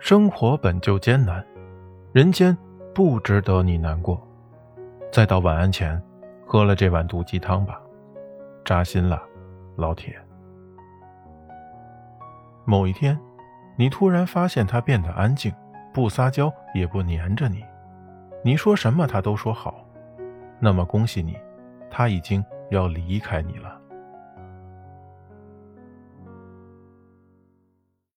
生活本就艰难，人间不值得你难过。再到晚安前，喝了这碗毒鸡汤吧，扎心了，老铁。某一天，你突然发现他变得安静，不撒娇也不粘着你，你说什么他都说好，那么恭喜你，他已经要离开你了。